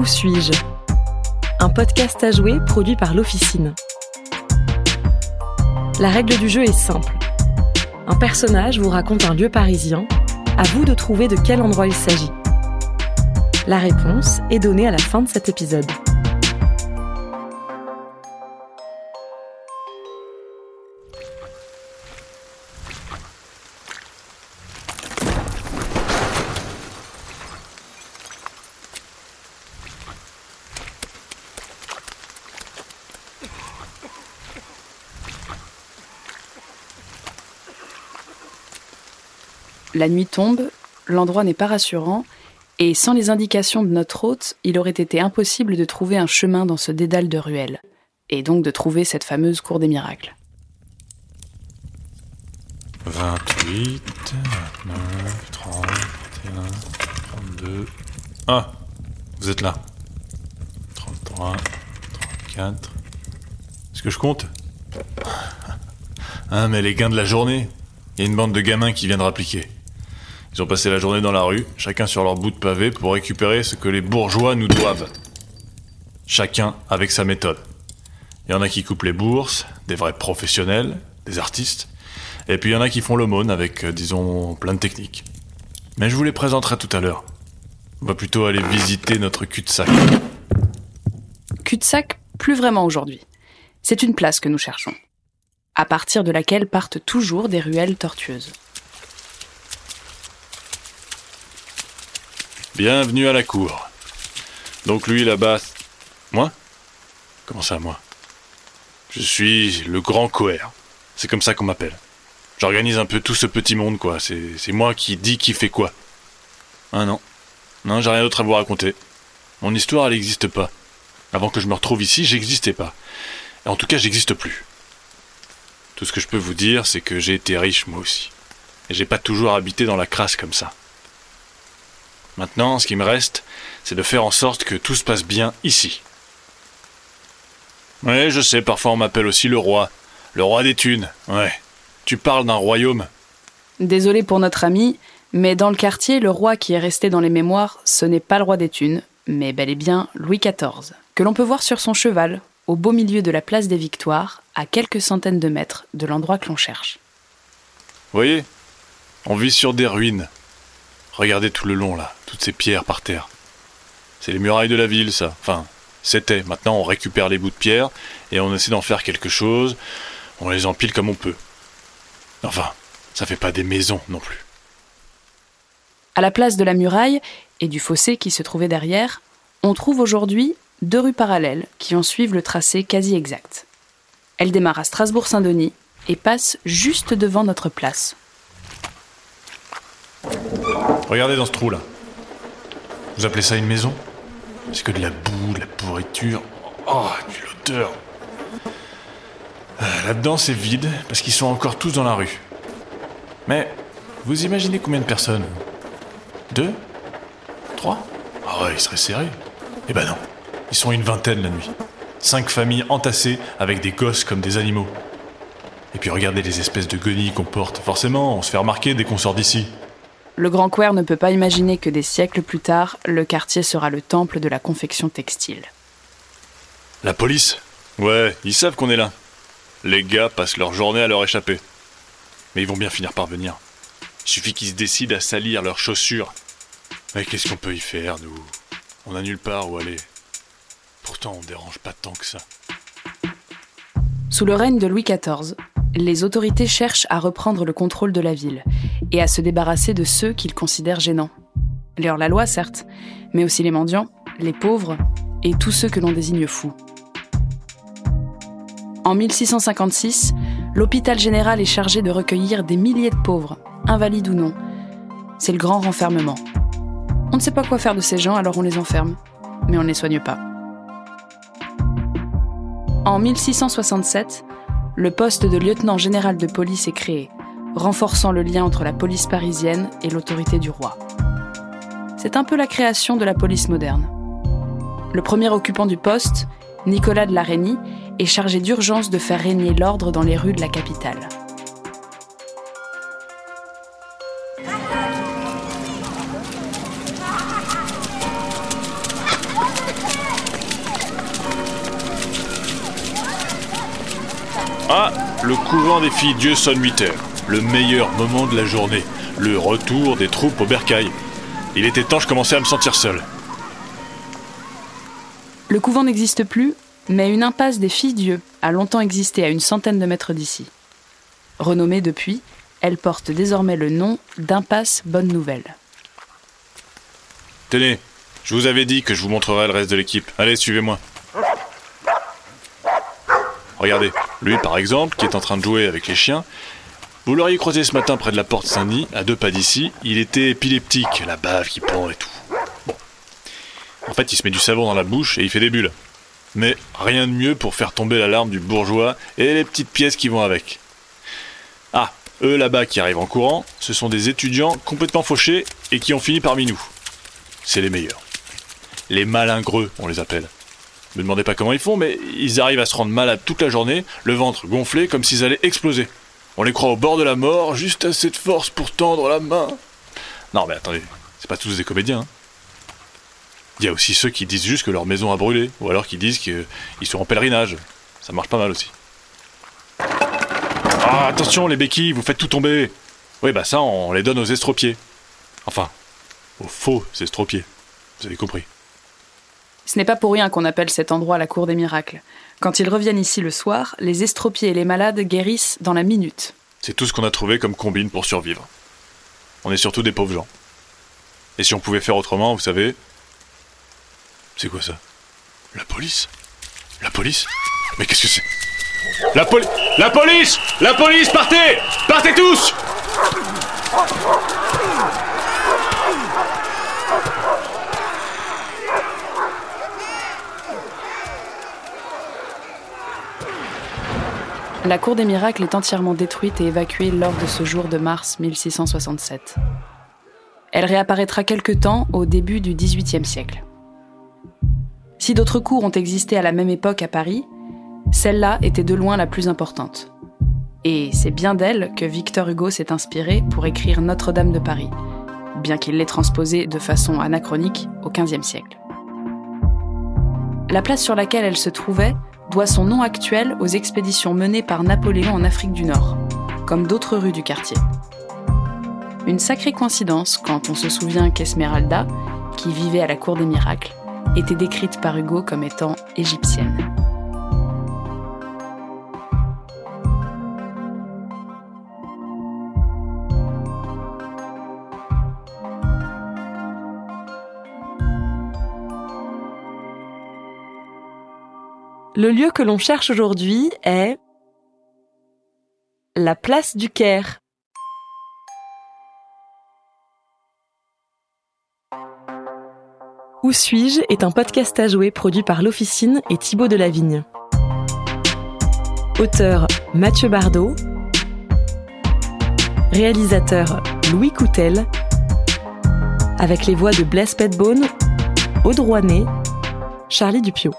Où suis-je? Un podcast à jouer produit par l'Officine. La règle du jeu est simple. Un personnage vous raconte un lieu parisien, à vous de trouver de quel endroit il s'agit. La réponse est donnée à la fin de cet épisode. La nuit tombe, l'endroit n'est pas rassurant, et sans les indications de notre hôte, il aurait été impossible de trouver un chemin dans ce dédale de ruelles, et donc de trouver cette fameuse cour des miracles. 28, 29, 30, 31, 32. Ah, vous êtes là. 33, 34. Est-ce que je compte? Ah, mais les gains de la journée. Il y a une bande de gamins qui vient de rappliquer. Ils ont passé la journée dans la rue, chacun sur leur bout de pavé, pour récupérer ce que les bourgeois nous doivent. Chacun avec sa méthode. Il y en a qui coupent les bourses, des vrais professionnels, des artistes. Et puis il y en a qui font l'aumône avec, euh, disons, plein de techniques. Mais je vous les présenterai tout à l'heure. On va plutôt aller visiter notre cul-de-sac. Cul-de-sac, plus vraiment aujourd'hui. C'est une place que nous cherchons, à partir de laquelle partent toujours des ruelles tortueuses. Bienvenue à la cour. Donc lui là-bas... Moi? Comment ça, moi? Je suis le grand coer. C'est comme ça qu'on m'appelle. J'organise un peu tout ce petit monde, quoi. C'est moi qui dis qui fait quoi. Ah non. Non, j'ai rien d'autre à vous raconter. Mon histoire, elle n'existe pas. Avant que je me retrouve ici, j'existais pas. En tout cas, j'existe plus. Tout ce que je peux vous dire, c'est que j'ai été riche moi aussi. Et j'ai pas toujours habité dans la crasse comme ça. Maintenant, ce qui me reste, c'est de faire en sorte que tout se passe bien ici. Ouais, je sais, parfois on m'appelle aussi le roi. Le roi des thunes, ouais. Tu parles d'un royaume Désolé pour notre ami, mais dans le quartier, le roi qui est resté dans les mémoires, ce n'est pas le roi des thunes, mais bel et bien Louis XIV, que l'on peut voir sur son cheval, au beau milieu de la place des Victoires, à quelques centaines de mètres de l'endroit que l'on cherche. Voyez On vit sur des ruines. Regardez tout le long là, toutes ces pierres par terre. C'est les murailles de la ville, ça. Enfin, c'était. Maintenant, on récupère les bouts de pierre et on essaie d'en faire quelque chose. On les empile comme on peut. Enfin, ça fait pas des maisons non plus. À la place de la muraille et du fossé qui se trouvait derrière, on trouve aujourd'hui deux rues parallèles qui en suivent le tracé quasi exact. Elles démarrent à Strasbourg-Saint-Denis et passent juste devant notre place. Regardez dans ce trou là. Vous appelez ça une maison? C'est que de la boue, de la pourriture. Oh, puis l'odeur. Euh, Là-dedans, c'est vide parce qu'ils sont encore tous dans la rue. Mais vous imaginez combien de personnes? Deux? Trois? Ah ouais, ils seraient serrés. Eh ben non, ils sont une vingtaine la nuit. Cinq familles entassées avec des gosses comme des animaux. Et puis regardez les espèces de guenilles qu'on porte. Forcément, on se fait remarquer dès qu'on sort d'ici. Le grand Quer ne peut pas imaginer que des siècles plus tard, le quartier sera le temple de la confection textile. La police Ouais, ils savent qu'on est là. Les gars passent leur journée à leur échapper. Mais ils vont bien finir par venir. Il suffit qu'ils se décident à salir leurs chaussures. Mais qu'est-ce qu'on peut y faire, nous? On a nulle part où aller. Pourtant, on dérange pas tant que ça. Sous le règne de Louis XIV, les autorités cherchent à reprendre le contrôle de la ville et à se débarrasser de ceux qu'ils considèrent gênants. Les hors-la-loi, certes, mais aussi les mendiants, les pauvres et tous ceux que l'on désigne fous. En 1656, l'hôpital général est chargé de recueillir des milliers de pauvres, invalides ou non. C'est le grand renfermement. On ne sait pas quoi faire de ces gens, alors on les enferme. Mais on ne les soigne pas. En 1667, le poste de lieutenant général de police est créé, renforçant le lien entre la police parisienne et l'autorité du roi. C'est un peu la création de la police moderne. Le premier occupant du poste, Nicolas de la est chargé d'urgence de faire régner l'ordre dans les rues de la capitale. Ah, le couvent des filles Dieu sonne 8 heures. Le meilleur moment de la journée. Le retour des troupes au bercail. Il était temps, je commençais à me sentir seul. Le couvent n'existe plus, mais une impasse des filles Dieu a longtemps existé à une centaine de mètres d'ici. Renommée depuis, elle porte désormais le nom d'impasse Bonne Nouvelle. Tenez, je vous avais dit que je vous montrerai le reste de l'équipe. Allez, suivez-moi. Regardez, lui par exemple, qui est en train de jouer avec les chiens, vous l'auriez croisé ce matin près de la porte Saint-Denis, à deux pas d'ici, il était épileptique, la bave qui pend et tout. Bon. En fait, il se met du savon dans la bouche et il fait des bulles. Mais rien de mieux pour faire tomber l'alarme du bourgeois et les petites pièces qui vont avec. Ah, eux là-bas qui arrivent en courant, ce sont des étudiants complètement fauchés et qui ont fini parmi nous. C'est les meilleurs. Les malingreux, on les appelle. Me demandez pas comment ils font, mais ils arrivent à se rendre malades toute la journée, le ventre gonflé comme s'ils allaient exploser. On les croit au bord de la mort, juste assez de force pour tendre la main. Non mais attendez, c'est pas tous des comédiens. Hein. Il y a aussi ceux qui disent juste que leur maison a brûlé, ou alors qui disent qu'ils sont en pèlerinage. Ça marche pas mal aussi. Ah, attention les béquilles, vous faites tout tomber Oui, bah ça, on les donne aux estropiés. Enfin, aux faux estropiés. Vous avez compris. Ce n'est pas pour rien qu'on appelle cet endroit la cour des miracles. Quand ils reviennent ici le soir, les estropiés et les malades guérissent dans la minute. C'est tout ce qu'on a trouvé comme combine pour survivre. On est surtout des pauvres gens. Et si on pouvait faire autrement, vous savez. C'est quoi ça? La police? La police? Mais qu'est-ce que c'est? La police La police La police Partez Partez tous La cour des miracles est entièrement détruite et évacuée lors de ce jour de mars 1667. Elle réapparaîtra quelque temps au début du XVIIIe siècle. Si d'autres cours ont existé à la même époque à Paris, celle-là était de loin la plus importante. Et c'est bien d'elle que Victor Hugo s'est inspiré pour écrire Notre-Dame de Paris, bien qu'il l'ait transposée de façon anachronique au XVe siècle. La place sur laquelle elle se trouvait doit son nom actuel aux expéditions menées par Napoléon en Afrique du Nord, comme d'autres rues du quartier. Une sacrée coïncidence quand on se souvient qu'Esmeralda, qui vivait à la cour des miracles, était décrite par Hugo comme étant égyptienne. Le lieu que l'on cherche aujourd'hui est la place du Caire. Où suis-je est un podcast à jouer produit par l'Officine et Thibaut Delavigne. Auteur Mathieu Bardot. Réalisateur Louis Coutel. Avec les voix de Blaise Petbone, Rouanet, Charlie Dupio.